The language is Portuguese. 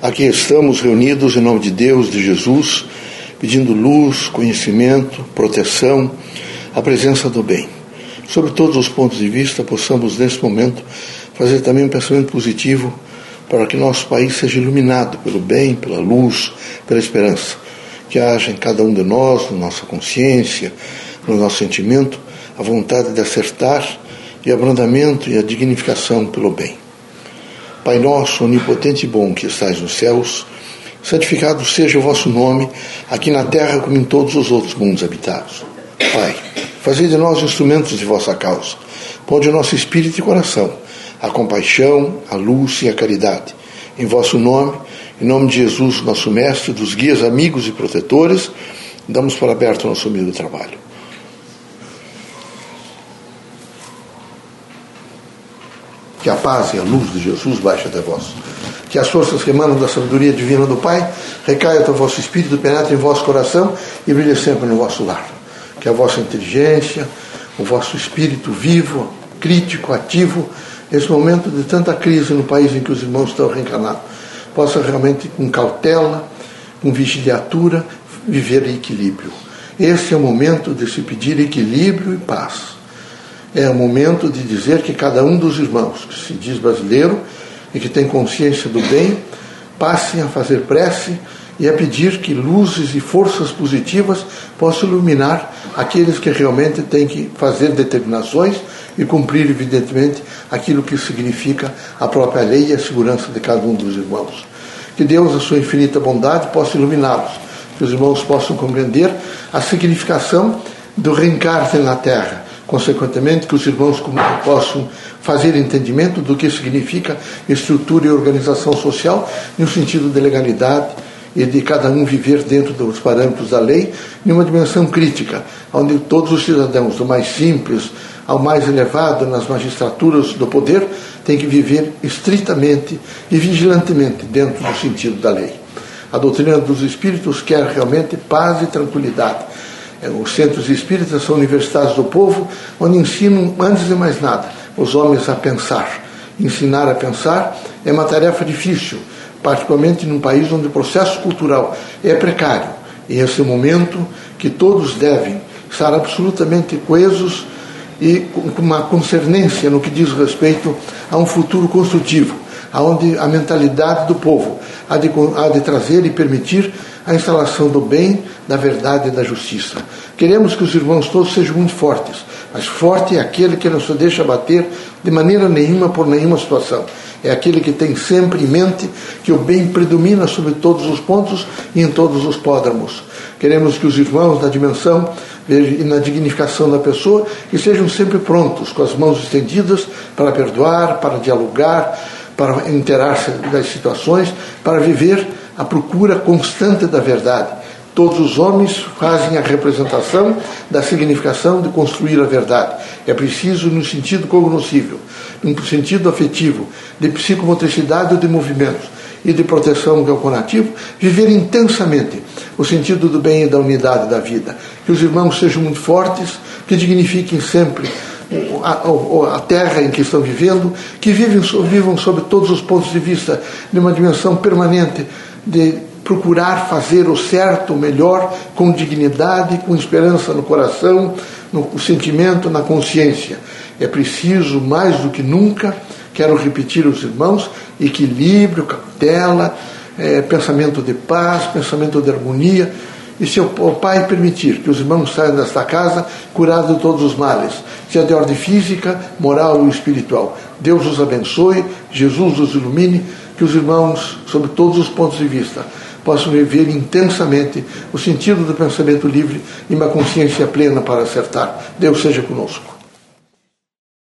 Aqui estamos reunidos em nome de Deus, de Jesus, pedindo luz, conhecimento, proteção, a presença do bem. Sobre todos os pontos de vista, possamos nesse momento fazer também um pensamento positivo para que nosso país seja iluminado pelo bem, pela luz, pela esperança. Que haja em cada um de nós, na nossa consciência, no nosso sentimento, a vontade de acertar e abrandamento e a dignificação pelo bem. Pai nosso, onipotente e bom que estais nos céus, santificado seja o vosso nome, aqui na terra como em todos os outros mundos habitados. Pai, fazei de nós instrumentos de vossa causa. Ponde o nosso espírito e coração a compaixão, a luz e a caridade. Em vosso nome, em nome de Jesus, nosso mestre, dos guias, amigos e protetores, damos por aberto nosso humilde trabalho. Que a paz e a luz de Jesus baixe até vós. Que as forças que emanam da sabedoria divina do Pai recaiam até o vosso espírito, penetrem em vosso coração e brilhem sempre no vosso lar. Que a vossa inteligência, o vosso espírito vivo, crítico, ativo, nesse momento de tanta crise no país em que os irmãos estão reencarnados, possa realmente, com cautela, com vigiliatura, viver em equilíbrio. Esse é o momento de se pedir equilíbrio e paz é o momento de dizer que cada um dos irmãos que se diz brasileiro e que tem consciência do bem, passem a fazer prece e a pedir que luzes e forças positivas possam iluminar aqueles que realmente têm que fazer determinações e cumprir, evidentemente, aquilo que significa a própria lei e a segurança de cada um dos irmãos. Que Deus, a sua infinita bondade, possa iluminá-los, que os irmãos possam compreender a significação do reencarne na Terra consequentemente, que os irmãos possam fazer entendimento do que significa estrutura e organização social no sentido de legalidade e de cada um viver dentro dos parâmetros da lei, em uma dimensão crítica, onde todos os cidadãos, do mais simples ao mais elevado nas magistraturas do poder, têm que viver estritamente e vigilantemente dentro do sentido da lei. A doutrina dos espíritos quer realmente paz e tranquilidade os centros espíritas são universidades do povo, onde ensinam, antes de mais nada, os homens a pensar. Ensinar a pensar é uma tarefa difícil, particularmente num país onde o processo cultural é precário. E esse é momento que todos devem estar absolutamente coesos e com uma concernência no que diz respeito a um futuro construtivo, aonde a mentalidade do povo há de, há de trazer e permitir a instalação do bem, da verdade e da justiça. Queremos que os irmãos todos sejam muito fortes, mas forte é aquele que não se deixa bater de maneira nenhuma por nenhuma situação. É aquele que tem sempre em mente que o bem predomina sobre todos os pontos e em todos os pódromos. Queremos que os irmãos, na dimensão e na dignificação da pessoa, que sejam sempre prontos, com as mãos estendidas, para perdoar, para dialogar, para interar-se das situações, para viver a procura constante da verdade. Todos os homens fazem a representação da significação de construir a verdade. É preciso, no sentido cognoscível, no sentido afetivo, de psicomotricidade ou de movimentos e de proteção calculativo, viver intensamente o sentido do bem e da unidade da vida. Que os irmãos sejam muito fortes, que dignifiquem sempre a, a, terra em que estão vivendo, que vivem, vivam sob todos os pontos de vista, de uma dimensão permanente de procurar fazer o certo, o melhor, com dignidade, com esperança no coração, no sentimento, na consciência. É preciso, mais do que nunca, quero repetir aos irmãos, equilíbrio, cautela, é, pensamento de paz, pensamento de harmonia. E se o Pai permitir que os irmãos saiam desta casa curados de todos os males, seja de ordem física, moral ou espiritual. Deus os abençoe, Jesus os ilumine que os irmãos, sob todos os pontos de vista, possam viver intensamente o sentido do pensamento livre e uma consciência plena para acertar. Deus seja conosco.